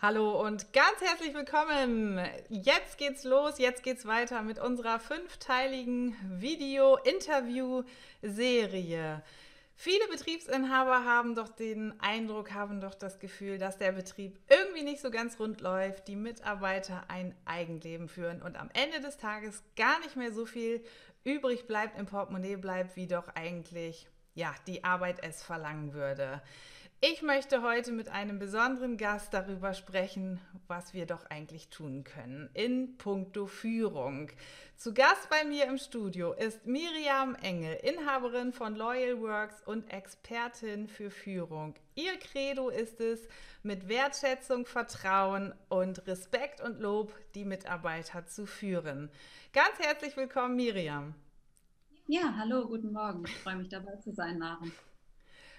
Hallo und ganz herzlich willkommen. Jetzt geht's los, jetzt geht's weiter mit unserer fünfteiligen Video-Interview-Serie. Viele Betriebsinhaber haben doch den Eindruck, haben doch das Gefühl, dass der Betrieb irgendwie nicht so ganz rund läuft, die Mitarbeiter ein Eigenleben führen und am Ende des Tages gar nicht mehr so viel übrig bleibt, im Portemonnaie bleibt, wie doch eigentlich ja, die Arbeit es verlangen würde. Ich möchte heute mit einem besonderen Gast darüber sprechen, was wir doch eigentlich tun können in puncto Führung. Zu Gast bei mir im Studio ist Miriam Engel, Inhaberin von Loyal Works und Expertin für Führung. Ihr Credo ist es, mit Wertschätzung, Vertrauen und Respekt und Lob die Mitarbeiter zu führen. Ganz herzlich willkommen, Miriam. Ja, hallo, guten Morgen. Ich freue mich dabei zu sein, Maren.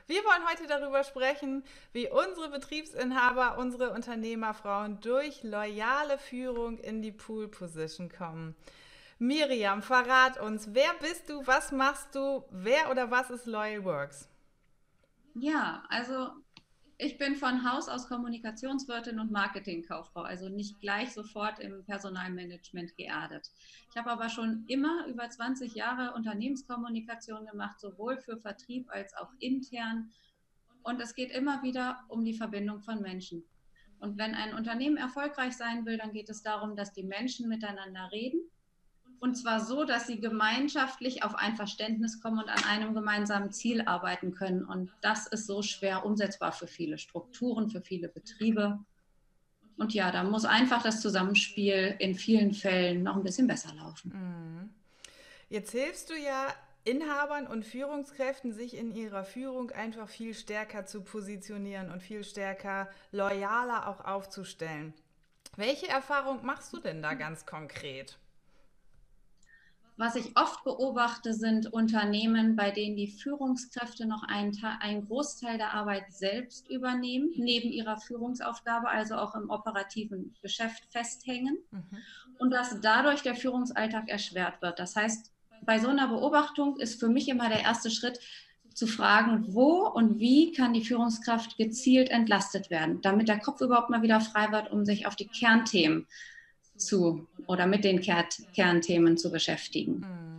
Wir wollen heute darüber sprechen, wie unsere Betriebsinhaber, unsere Unternehmerfrauen durch loyale Führung in die Pool Position kommen. Miriam, verrat uns, wer bist du, was machst du, wer oder was ist Loyal Works? Ja, also ich bin von Haus aus Kommunikationswirtin und Marketingkauffrau, also nicht gleich sofort im Personalmanagement geerdet. Ich habe aber schon immer über 20 Jahre Unternehmenskommunikation gemacht, sowohl für Vertrieb als auch intern. Und es geht immer wieder um die Verbindung von Menschen. Und wenn ein Unternehmen erfolgreich sein will, dann geht es darum, dass die Menschen miteinander reden und zwar so, dass sie gemeinschaftlich auf ein Verständnis kommen und an einem gemeinsamen Ziel arbeiten können. Und das ist so schwer umsetzbar für viele Strukturen, für viele Betriebe. Und ja, da muss einfach das Zusammenspiel in vielen Fällen noch ein bisschen besser laufen. Mhm. Jetzt hilfst du ja Inhabern und Führungskräften, sich in ihrer Führung einfach viel stärker zu positionieren und viel stärker loyaler auch aufzustellen. Welche Erfahrung machst du denn da ganz konkret? Was ich oft beobachte, sind Unternehmen, bei denen die Führungskräfte noch einen, einen, Großteil der Arbeit selbst übernehmen, neben ihrer Führungsaufgabe, also auch im operativen Geschäft festhängen mhm. und dass dadurch der Führungsalltag erschwert wird. Das heißt, bei so einer Beobachtung ist für mich immer der erste Schritt, zu fragen, wo und wie kann die Führungskraft gezielt entlastet werden, damit der Kopf überhaupt mal wieder frei wird, um sich auf die Kernthemen zu oder mit den Kernthemen zu beschäftigen. Mhm.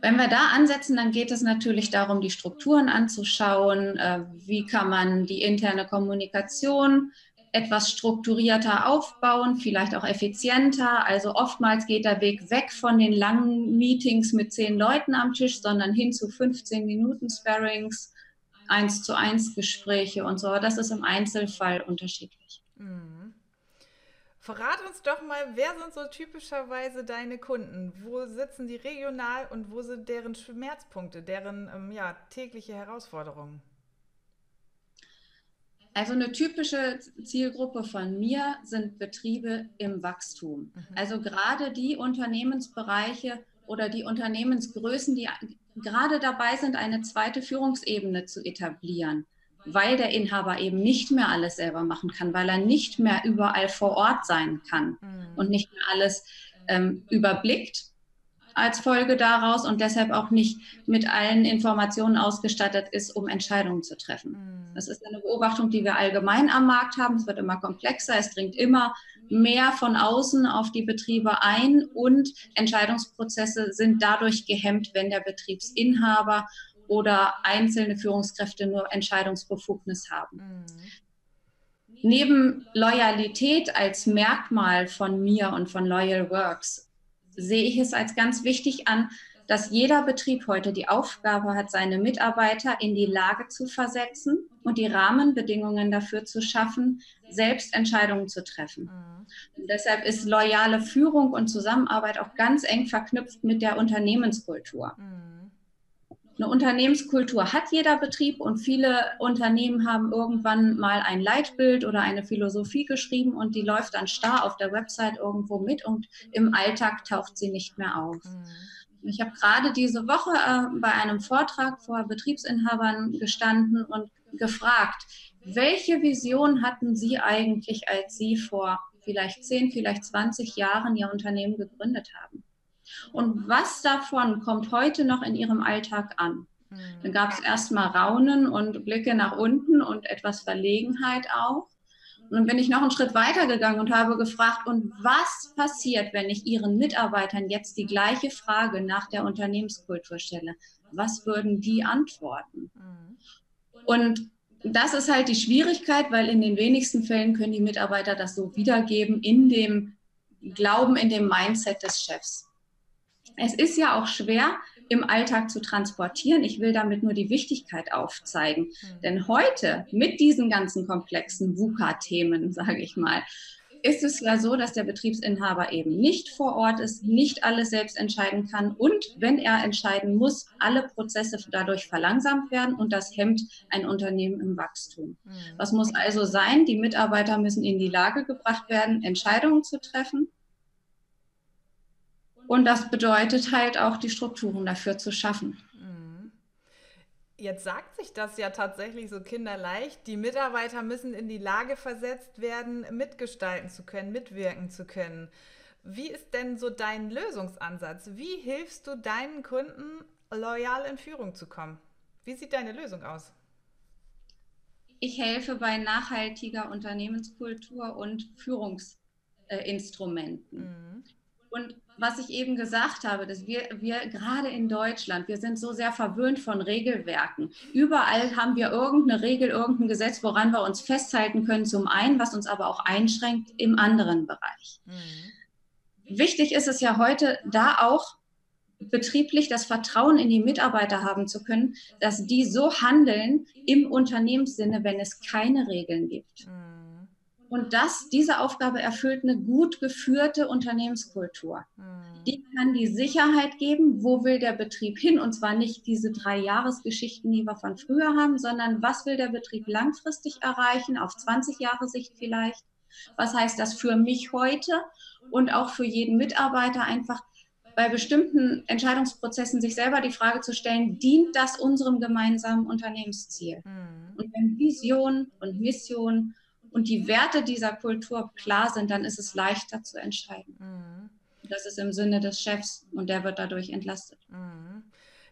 Wenn wir da ansetzen, dann geht es natürlich darum, die Strukturen anzuschauen. Äh, wie kann man die interne Kommunikation etwas strukturierter aufbauen, vielleicht auch effizienter. Also oftmals geht der Weg weg von den langen Meetings mit zehn Leuten am Tisch, sondern hin zu 15 Minuten Sparrings, eins zu eins Gespräche und so. Das ist im Einzelfall unterschiedlich. Mhm. Verrat uns doch mal, wer sind so typischerweise deine Kunden? Wo sitzen die regional und wo sind deren Schmerzpunkte, deren ähm, ja, tägliche Herausforderungen? Also eine typische Zielgruppe von mir sind Betriebe im Wachstum. Mhm. Also gerade die Unternehmensbereiche oder die Unternehmensgrößen, die gerade dabei sind, eine zweite Führungsebene zu etablieren weil der Inhaber eben nicht mehr alles selber machen kann, weil er nicht mehr überall vor Ort sein kann mhm. und nicht mehr alles ähm, überblickt als Folge daraus und deshalb auch nicht mit allen Informationen ausgestattet ist, um Entscheidungen zu treffen. Mhm. Das ist eine Beobachtung, die wir allgemein am Markt haben. Es wird immer komplexer, es dringt immer mehr von außen auf die Betriebe ein und Entscheidungsprozesse sind dadurch gehemmt, wenn der Betriebsinhaber oder einzelne Führungskräfte nur Entscheidungsbefugnis haben. Mhm. Neben Loyalität als Merkmal von mir und von Loyal Works sehe ich es als ganz wichtig an, dass jeder Betrieb heute die Aufgabe hat, seine Mitarbeiter in die Lage zu versetzen und die Rahmenbedingungen dafür zu schaffen, selbst Entscheidungen zu treffen. Mhm. Und deshalb ist loyale Führung und Zusammenarbeit auch ganz eng verknüpft mit der Unternehmenskultur. Mhm. Eine Unternehmenskultur hat jeder Betrieb und viele Unternehmen haben irgendwann mal ein Leitbild oder eine Philosophie geschrieben und die läuft dann starr auf der Website irgendwo mit und im Alltag taucht sie nicht mehr auf. Mhm. Ich habe gerade diese Woche äh, bei einem Vortrag vor Betriebsinhabern gestanden und gefragt, welche Vision hatten Sie eigentlich, als Sie vor vielleicht 10, vielleicht 20 Jahren Ihr Unternehmen gegründet haben? Und was davon kommt heute noch in ihrem Alltag an? Mhm. Dann gab es erstmal Raunen und Blicke nach unten und etwas Verlegenheit auch. Und dann bin ich noch einen Schritt weiter gegangen und habe gefragt, und was passiert, wenn ich Ihren Mitarbeitern jetzt die gleiche Frage nach der Unternehmenskultur stelle? Was würden die antworten? Mhm. Und das ist halt die Schwierigkeit, weil in den wenigsten Fällen können die Mitarbeiter das so wiedergeben in dem Glauben, in dem Mindset des Chefs. Es ist ja auch schwer, im Alltag zu transportieren. Ich will damit nur die Wichtigkeit aufzeigen. Mhm. Denn heute mit diesen ganzen komplexen VUCA-Themen, sage ich mal, ist es ja so, dass der Betriebsinhaber eben nicht vor Ort ist, nicht alles selbst entscheiden kann und wenn er entscheiden muss, alle Prozesse dadurch verlangsamt werden und das hemmt ein Unternehmen im Wachstum. Mhm. Was muss also sein? Die Mitarbeiter müssen in die Lage gebracht werden, Entscheidungen zu treffen und das bedeutet halt auch, die Strukturen dafür zu schaffen. Mhm. Jetzt sagt sich das ja tatsächlich so kinderleicht. Die Mitarbeiter müssen in die Lage versetzt werden, mitgestalten zu können, mitwirken zu können. Wie ist denn so dein Lösungsansatz? Wie hilfst du deinen Kunden, loyal in Führung zu kommen? Wie sieht deine Lösung aus? Ich helfe bei nachhaltiger Unternehmenskultur und Führungsinstrumenten. Mhm. Und was ich eben gesagt habe, dass wir, wir gerade in Deutschland, wir sind so sehr verwöhnt von Regelwerken. Überall haben wir irgendeine Regel, irgendein Gesetz, woran wir uns festhalten können, zum einen, was uns aber auch einschränkt im anderen Bereich. Mhm. Wichtig ist es ja heute, da auch betrieblich das Vertrauen in die Mitarbeiter haben zu können, dass die so handeln im Unternehmenssinne, wenn es keine Regeln gibt. Mhm. Und das, diese Aufgabe erfüllt eine gut geführte Unternehmenskultur. Mhm. Die kann die Sicherheit geben, wo will der Betrieb hin? Und zwar nicht diese drei Jahresgeschichten, die wir von früher haben, sondern was will der Betrieb langfristig erreichen, auf 20 Jahre Sicht vielleicht? Was heißt das für mich heute und auch für jeden Mitarbeiter einfach bei bestimmten Entscheidungsprozessen sich selber die Frage zu stellen, dient das unserem gemeinsamen Unternehmensziel? Mhm. Und wenn Vision und Mission und die Werte dieser Kultur klar sind, dann ist es leichter zu entscheiden. Mhm. Das ist im Sinne des Chefs und der wird dadurch entlastet. Mhm.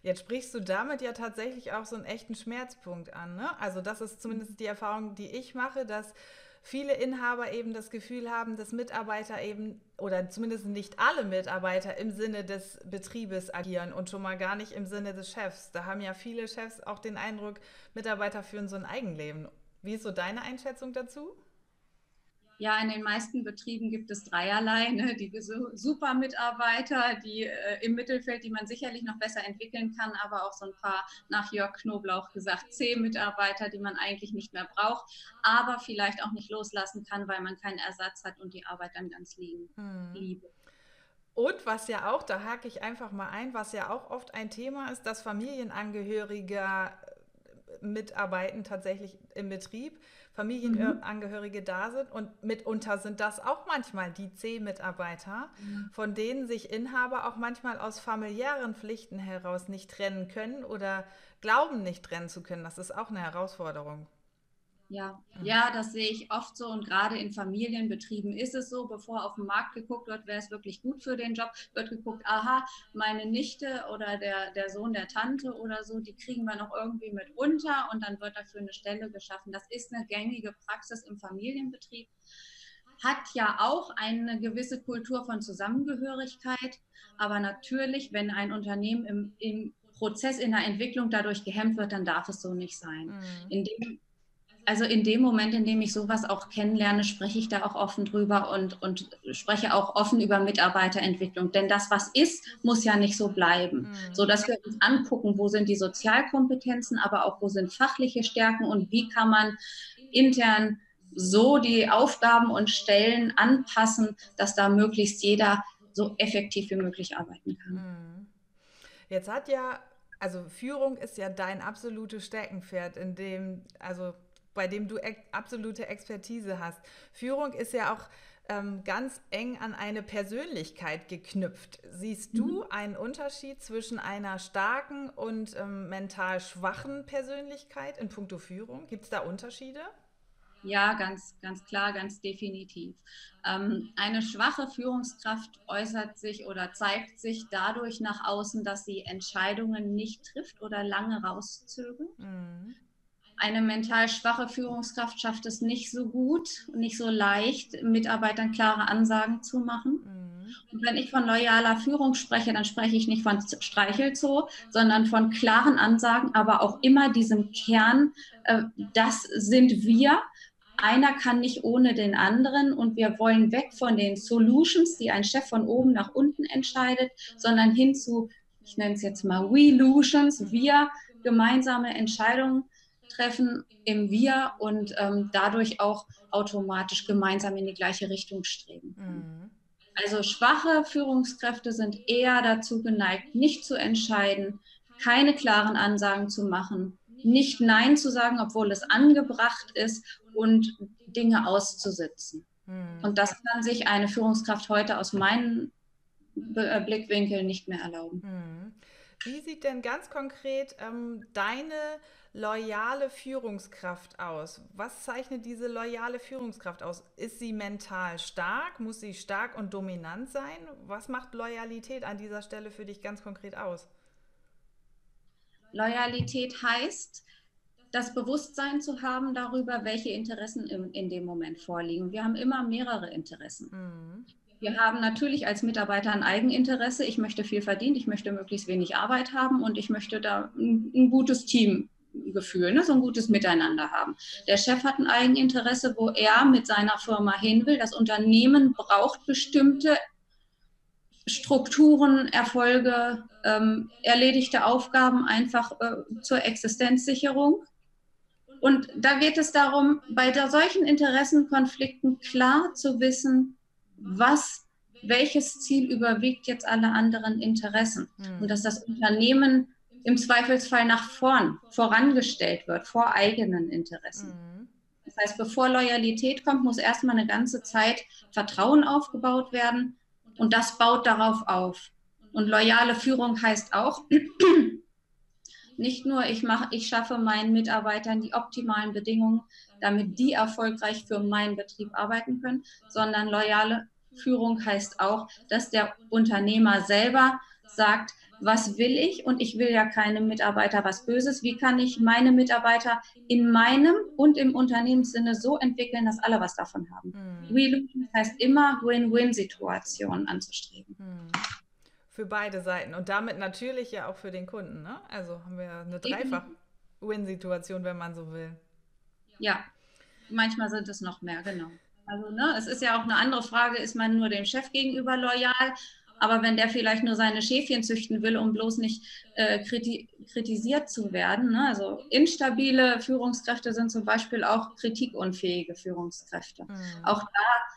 Jetzt sprichst du damit ja tatsächlich auch so einen echten Schmerzpunkt an. Ne? Also das ist zumindest die Erfahrung, die ich mache, dass viele Inhaber eben das Gefühl haben, dass Mitarbeiter eben oder zumindest nicht alle Mitarbeiter im Sinne des Betriebes agieren und schon mal gar nicht im Sinne des Chefs. Da haben ja viele Chefs auch den Eindruck, Mitarbeiter führen so ein Eigenleben. Wie ist so deine Einschätzung dazu? Ja, in den meisten Betrieben gibt es dreierlei. Ne? Die super Mitarbeiter, die äh, im Mittelfeld, die man sicherlich noch besser entwickeln kann, aber auch so ein paar, nach Jörg Knoblauch gesagt, C-Mitarbeiter, die man eigentlich nicht mehr braucht, aber vielleicht auch nicht loslassen kann, weil man keinen Ersatz hat und die Arbeit dann ganz liegen, hm. liebe. Und was ja auch, da hake ich einfach mal ein, was ja auch oft ein Thema ist, dass Familienangehörige mitarbeiten tatsächlich im Betrieb, Familienangehörige mhm. da sind und mitunter sind das auch manchmal die C-Mitarbeiter, mhm. von denen sich Inhaber auch manchmal aus familiären Pflichten heraus nicht trennen können oder glauben nicht trennen zu können. Das ist auch eine Herausforderung. Ja, ja, das sehe ich oft so und gerade in Familienbetrieben ist es so, bevor auf den Markt geguckt wird, wer ist wirklich gut für den Job, wird geguckt, aha, meine Nichte oder der, der Sohn der Tante oder so, die kriegen wir noch irgendwie mit unter und dann wird dafür eine Stelle geschaffen. Das ist eine gängige Praxis im Familienbetrieb. Hat ja auch eine gewisse Kultur von Zusammengehörigkeit, aber natürlich, wenn ein Unternehmen im, im Prozess in der Entwicklung dadurch gehemmt wird, dann darf es so nicht sein. Mhm. In dem also in dem Moment, in dem ich sowas auch kennenlerne, spreche ich da auch offen drüber und, und spreche auch offen über Mitarbeiterentwicklung. Denn das, was ist, muss ja nicht so bleiben. Mhm. So dass wir uns angucken, wo sind die Sozialkompetenzen, aber auch wo sind fachliche Stärken und wie kann man intern so die Aufgaben und Stellen anpassen, dass da möglichst jeder so effektiv wie möglich arbeiten kann. Mhm. Jetzt hat ja, also Führung ist ja dein absolutes Steckenpferd, in dem, also bei dem du absolute Expertise hast. Führung ist ja auch ähm, ganz eng an eine Persönlichkeit geknüpft. Siehst mhm. du einen Unterschied zwischen einer starken und ähm, mental schwachen Persönlichkeit in puncto Führung? Gibt es da Unterschiede? Ja, ganz, ganz klar, ganz definitiv. Ähm, eine schwache Führungskraft äußert sich oder zeigt sich dadurch nach außen, dass sie Entscheidungen nicht trifft oder lange rauszögert. Mhm eine mental schwache Führungskraft schafft es nicht so gut, nicht so leicht, Mitarbeitern klare Ansagen zu machen. Mhm. Und wenn ich von loyaler Führung spreche, dann spreche ich nicht von Streichelzoo, sondern von klaren Ansagen, aber auch immer diesem Kern, äh, das sind wir. Einer kann nicht ohne den anderen und wir wollen weg von den Solutions, die ein Chef von oben nach unten entscheidet, sondern hin zu, ich nenne es jetzt mal We-Lutions, wir gemeinsame Entscheidungen treffen im Wir und ähm, dadurch auch automatisch gemeinsam in die gleiche Richtung streben. Mhm. Also schwache Führungskräfte sind eher dazu geneigt, nicht zu entscheiden, keine klaren Ansagen zu machen, nicht Nein zu sagen, obwohl es angebracht ist und Dinge auszusitzen. Mhm. Und das kann sich eine Führungskraft heute aus meinen äh, Blickwinkeln nicht mehr erlauben. Mhm. Wie sieht denn ganz konkret ähm, deine loyale Führungskraft aus? Was zeichnet diese loyale Führungskraft aus? Ist sie mental stark? Muss sie stark und dominant sein? Was macht Loyalität an dieser Stelle für dich ganz konkret aus? Loyalität heißt, das Bewusstsein zu haben darüber, welche Interessen in, in dem Moment vorliegen. Wir haben immer mehrere Interessen. Mhm. Wir haben natürlich als Mitarbeiter ein Eigeninteresse. Ich möchte viel verdienen, ich möchte möglichst wenig Arbeit haben und ich möchte da ein, ein gutes Team Gefühl, ne, so ein gutes Miteinander haben. Der Chef hat ein Eigeninteresse, wo er mit seiner Firma hin will. Das Unternehmen braucht bestimmte Strukturen, Erfolge, ähm, erledigte Aufgaben einfach äh, zur Existenzsicherung. Und da geht es darum, bei solchen Interessenkonflikten klar zu wissen, was, welches Ziel überwiegt jetzt alle anderen Interessen. Mhm. Und dass das Unternehmen im Zweifelsfall nach vorn vorangestellt wird, vor eigenen Interessen. Mhm. Das heißt, bevor Loyalität kommt, muss erstmal eine ganze Zeit Vertrauen aufgebaut werden und das baut darauf auf. Und loyale Führung heißt auch, nicht nur ich mache, ich schaffe meinen Mitarbeitern die optimalen Bedingungen, damit die erfolgreich für meinen Betrieb arbeiten können, sondern loyale Führung heißt auch, dass der Unternehmer selber sagt, was will ich und ich will ja keinem Mitarbeiter was Böses. Wie kann ich meine Mitarbeiter in meinem und im Unternehmenssinne so entwickeln, dass alle was davon haben? Mhm. Relocation heißt immer Win-Win-Situationen anzustreben. Mhm. Für beide Seiten und damit natürlich ja auch für den Kunden. Ne? Also haben wir eine Dreifach-Win-Situation, wenn man so will. Ja, manchmal sind es noch mehr, genau. Also ne, es ist ja auch eine andere Frage, ist man nur dem Chef gegenüber loyal aber wenn der vielleicht nur seine Schäfchen züchten will, um bloß nicht äh, kriti kritisiert zu werden, ne? also instabile Führungskräfte sind zum Beispiel auch kritikunfähige Führungskräfte. Mhm. Auch da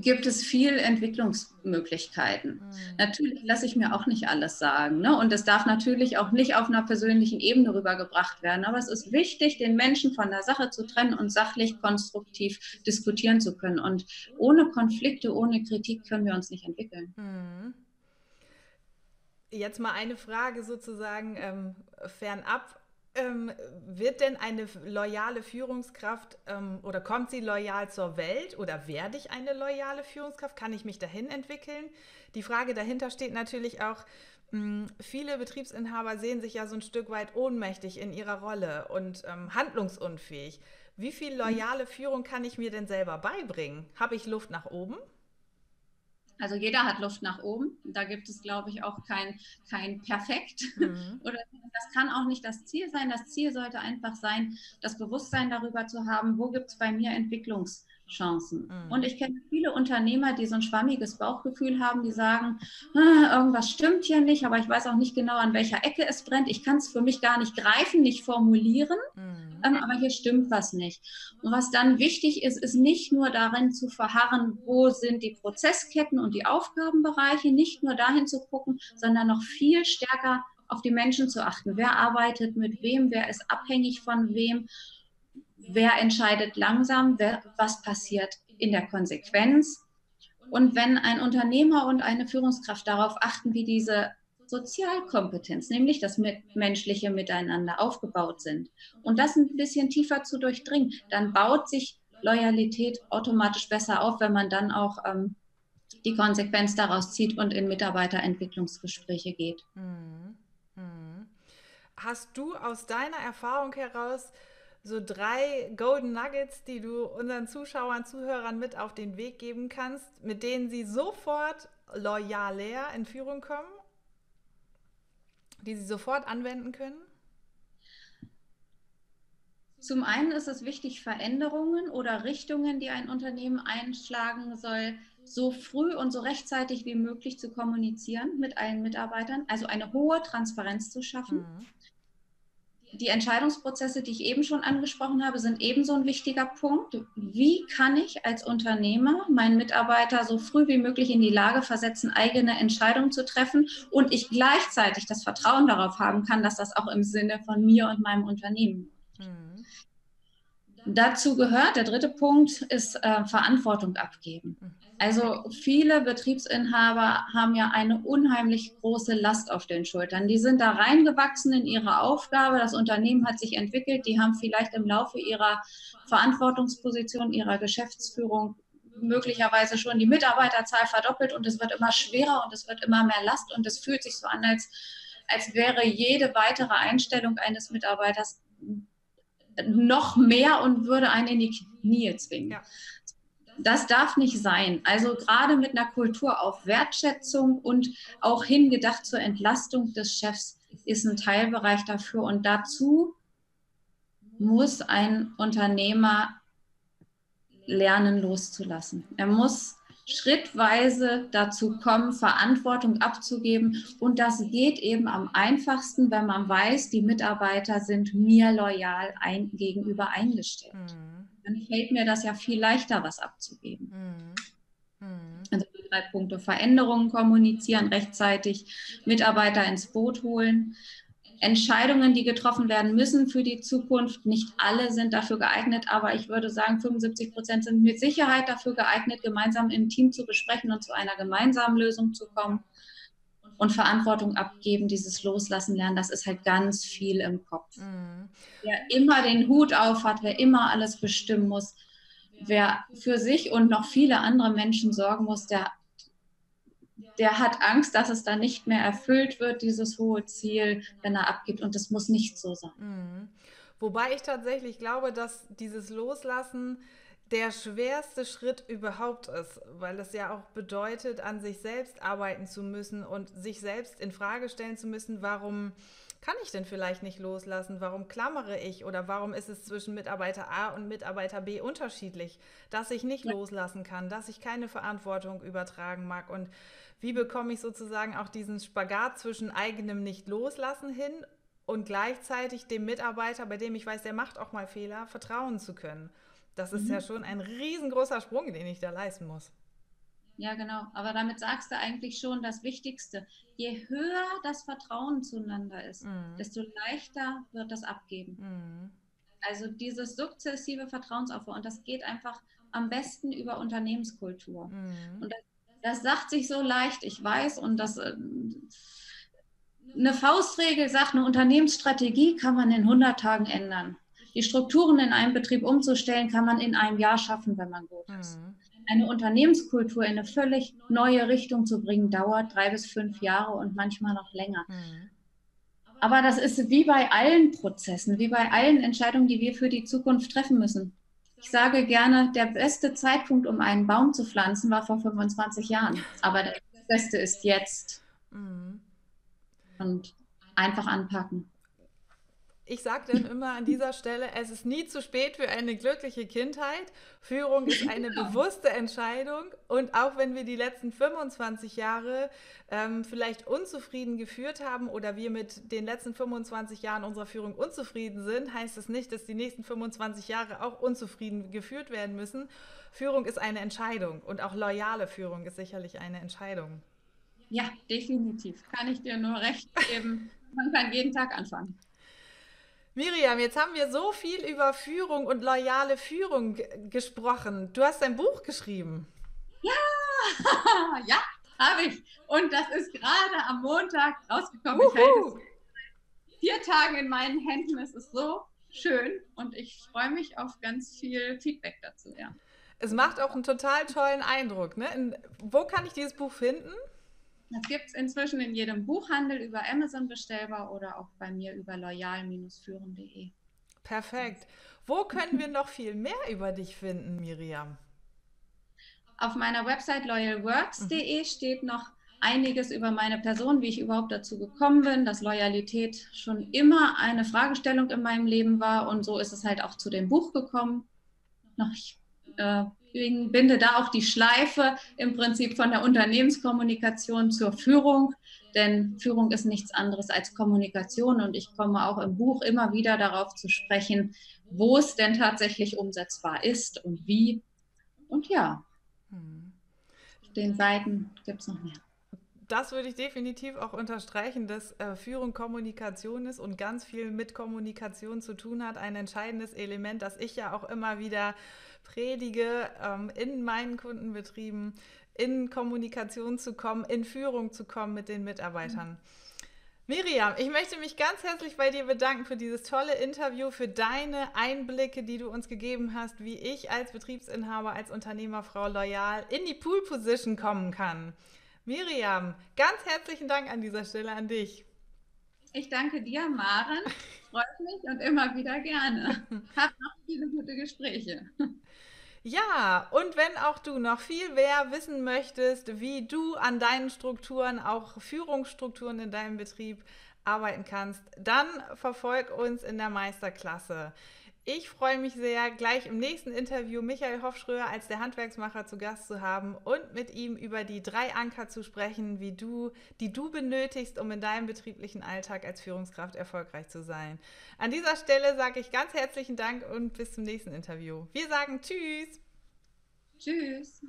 gibt es viel Entwicklungsmöglichkeiten. Mhm. Natürlich lasse ich mir auch nicht alles sagen. Ne? Und es darf natürlich auch nicht auf einer persönlichen Ebene rübergebracht werden. Aber es ist wichtig, den Menschen von der Sache zu trennen und sachlich konstruktiv diskutieren zu können. Und ohne Konflikte, ohne Kritik können wir uns nicht entwickeln. Mhm. Jetzt mal eine Frage sozusagen ähm, fernab ähm, wird denn eine loyale Führungskraft ähm, oder kommt sie loyal zur Welt oder werde ich eine loyale Führungskraft? Kann ich mich dahin entwickeln? Die Frage dahinter steht natürlich auch, mh, hm, viele Betriebsinhaber sehen sich ja so ein Stück weit ohnmächtig in ihrer Rolle und ähm, handlungsunfähig. Wie viel loyale Führung kann ich mir denn selber beibringen? Habe ich Luft nach oben? Also jeder hat Luft nach oben. Da gibt es, glaube ich, auch kein, kein Perfekt. Mhm. Oder das kann auch nicht das Ziel sein. Das Ziel sollte einfach sein, das Bewusstsein darüber zu haben, wo gibt es bei mir Entwicklungs- Chancen. Mhm. Und ich kenne viele Unternehmer, die so ein schwammiges Bauchgefühl haben, die sagen, ah, irgendwas stimmt hier nicht, aber ich weiß auch nicht genau, an welcher Ecke es brennt. Ich kann es für mich gar nicht greifen, nicht formulieren, mhm. Ähm, aber hier stimmt was nicht. Und was dann wichtig ist, ist nicht nur darin zu verharren, wo sind die Prozessketten und die Aufgabenbereiche, nicht nur dahin zu gucken, sondern noch viel stärker auf die Menschen zu achten. Wer arbeitet mit wem, wer ist abhängig von wem wer entscheidet langsam, wer, was passiert in der Konsequenz. Und wenn ein Unternehmer und eine Führungskraft darauf achten, wie diese Sozialkompetenz, nämlich das menschliche Miteinander aufgebaut sind, und das ein bisschen tiefer zu durchdringen, dann baut sich Loyalität automatisch besser auf, wenn man dann auch ähm, die Konsequenz daraus zieht und in Mitarbeiterentwicklungsgespräche geht. Mhm. hast du aus deiner Erfahrung heraus so drei Golden Nuggets, die du unseren Zuschauern, Zuhörern mit auf den Weg geben kannst, mit denen sie sofort loyaler in Führung kommen, die sie sofort anwenden können? Zum einen ist es wichtig, Veränderungen oder Richtungen, die ein Unternehmen einschlagen soll, so früh und so rechtzeitig wie möglich zu kommunizieren mit allen Mitarbeitern, also eine hohe Transparenz zu schaffen. Mhm die Entscheidungsprozesse, die ich eben schon angesprochen habe, sind ebenso ein wichtiger Punkt. Wie kann ich als Unternehmer meinen Mitarbeiter so früh wie möglich in die Lage versetzen, eigene Entscheidungen zu treffen und ich gleichzeitig das Vertrauen darauf haben kann, dass das auch im Sinne von mir und meinem Unternehmen mhm. Dazu gehört, der dritte Punkt ist äh, Verantwortung abgeben. Mhm. Also viele Betriebsinhaber haben ja eine unheimlich große Last auf den Schultern. Die sind da reingewachsen in ihre Aufgabe. Das Unternehmen hat sich entwickelt. Die haben vielleicht im Laufe ihrer Verantwortungsposition, ihrer Geschäftsführung möglicherweise schon die Mitarbeiterzahl verdoppelt und es wird immer schwerer und es wird immer mehr Last und es fühlt sich so an, als, als wäre jede weitere Einstellung eines Mitarbeiters noch mehr und würde einen in die Knie zwingen. Ja das darf nicht sein. Also gerade mit einer Kultur auf Wertschätzung und auch hingedacht zur Entlastung des Chefs ist ein Teilbereich dafür. Und dazu muss ein Unternehmer lernen loszulassen. Er muss schrittweise dazu kommen, Verantwortung abzugeben. Und das geht eben am einfachsten, wenn man weiß, die Mitarbeiter sind mir loyal ein, gegenüber eingestellt. Mhm dann fällt mir das ja viel leichter, was abzugeben. Mhm. Mhm. Also die drei Punkte Veränderungen kommunizieren, rechtzeitig Mitarbeiter ins Boot holen. Entscheidungen, die getroffen werden müssen für die Zukunft. Nicht alle sind dafür geeignet, aber ich würde sagen, 75 Prozent sind mit Sicherheit dafür geeignet, gemeinsam im Team zu besprechen und zu einer gemeinsamen Lösung zu kommen und Verantwortung abgeben, dieses Loslassen lernen, das ist halt ganz viel im Kopf. Mhm. Wer immer den Hut auf hat, wer immer alles bestimmen muss, wer für sich und noch viele andere Menschen sorgen muss, der, der hat Angst, dass es dann nicht mehr erfüllt wird, dieses hohe Ziel, wenn er abgibt. Und das muss nicht so sein. Mhm. Wobei ich tatsächlich glaube, dass dieses Loslassen der schwerste Schritt überhaupt ist, weil es ja auch bedeutet, an sich selbst arbeiten zu müssen und sich selbst in Frage stellen zu müssen, warum kann ich denn vielleicht nicht loslassen? Warum klammere ich oder warum ist es zwischen Mitarbeiter A und Mitarbeiter B unterschiedlich, dass ich nicht loslassen kann, dass ich keine Verantwortung übertragen mag und wie bekomme ich sozusagen auch diesen Spagat zwischen eigenem Nicht-Loslassen hin und gleichzeitig dem Mitarbeiter, bei dem ich weiß, der macht auch mal Fehler, vertrauen zu können? Das ist mhm. ja schon ein riesengroßer Sprung, den ich da leisten muss. Ja, genau. Aber damit sagst du eigentlich schon das Wichtigste. Je höher das Vertrauen zueinander ist, mhm. desto leichter wird das Abgeben. Mhm. Also dieses sukzessive Vertrauensaufbau. Und das geht einfach am besten über Unternehmenskultur. Mhm. Und das, das, sagt sich so leicht, ich weiß. Und das äh, eine Faustregel sagt, eine Unternehmensstrategie kann man in 100 Tagen ändern. Die Strukturen in einem Betrieb umzustellen, kann man in einem Jahr schaffen, wenn man gut ist. Mhm. Eine Unternehmenskultur in eine völlig neue Richtung zu bringen, dauert drei bis fünf Jahre und manchmal noch länger. Mhm. Aber das ist wie bei allen Prozessen, wie bei allen Entscheidungen, die wir für die Zukunft treffen müssen. Ich sage gerne, der beste Zeitpunkt, um einen Baum zu pflanzen, war vor 25 Jahren. Aber der beste ist jetzt. Mhm. Und einfach anpacken. Ich sage dann immer an dieser Stelle, es ist nie zu spät für eine glückliche Kindheit. Führung ist eine bewusste Entscheidung. Und auch wenn wir die letzten 25 Jahre ähm, vielleicht unzufrieden geführt haben oder wir mit den letzten 25 Jahren unserer Führung unzufrieden sind, heißt es das nicht, dass die nächsten 25 Jahre auch unzufrieden geführt werden müssen. Führung ist eine Entscheidung und auch loyale Führung ist sicherlich eine Entscheidung. Ja, definitiv. Kann ich dir nur recht geben. Man kann jeden Tag anfangen. Miriam, jetzt haben wir so viel über Führung und loyale Führung gesprochen. Du hast ein Buch geschrieben. Ja, ja, habe ich. Und das ist gerade am Montag rausgekommen. Uhu. Ich halte es vier Tage in meinen Händen. Es ist so schön und ich freue mich auf ganz viel Feedback dazu. Ja. Es macht auch einen total tollen Eindruck. Ne? Wo kann ich dieses Buch finden? Das gibt es inzwischen in jedem Buchhandel über Amazon bestellbar oder auch bei mir über loyal-führen.de. Perfekt. Wo können wir noch viel mehr über dich finden, Miriam? Auf meiner Website loyalworks.de mhm. steht noch einiges über meine Person, wie ich überhaupt dazu gekommen bin, dass Loyalität schon immer eine Fragestellung in meinem Leben war und so ist es halt auch zu dem Buch gekommen. Ich äh, binde da auch die Schleife im Prinzip von der Unternehmenskommunikation zur Führung, denn Führung ist nichts anderes als Kommunikation und ich komme auch im Buch immer wieder darauf zu sprechen, wo es denn tatsächlich umsetzbar ist und wie. Und ja, hm. den Seiten gibt es noch mehr das würde ich definitiv auch unterstreichen, dass äh, Führung Kommunikation ist und ganz viel mit Kommunikation zu tun hat. Ein entscheidendes Element, das ich ja auch immer wieder predige ähm, in meinen Kundenbetrieben, in Kommunikation zu kommen, in Führung zu kommen mit den Mitarbeitern. Mhm. Miriam, ich möchte mich ganz herzlich bei dir bedanken für dieses tolle Interview, für deine Einblicke, die du uns gegeben hast, wie ich als Betriebsinhaber, als Unternehmerfrau loyal in die Pool Position kommen kann. Miriam, ganz herzlichen Dank an dieser Stelle an dich. Ich danke dir, Maren. Freut mich und immer wieder gerne. Hab noch viele gute Gespräche. Ja, und wenn auch du noch viel mehr wissen möchtest, wie du an deinen Strukturen, auch Führungsstrukturen in deinem Betrieb arbeiten kannst, dann verfolg uns in der Meisterklasse. Ich freue mich sehr, gleich im nächsten Interview Michael Hofschröer als der Handwerksmacher zu Gast zu haben und mit ihm über die drei Anker zu sprechen, wie du, die du benötigst, um in deinem betrieblichen Alltag als Führungskraft erfolgreich zu sein. An dieser Stelle sage ich ganz herzlichen Dank und bis zum nächsten Interview. Wir sagen Tschüss. Tschüss.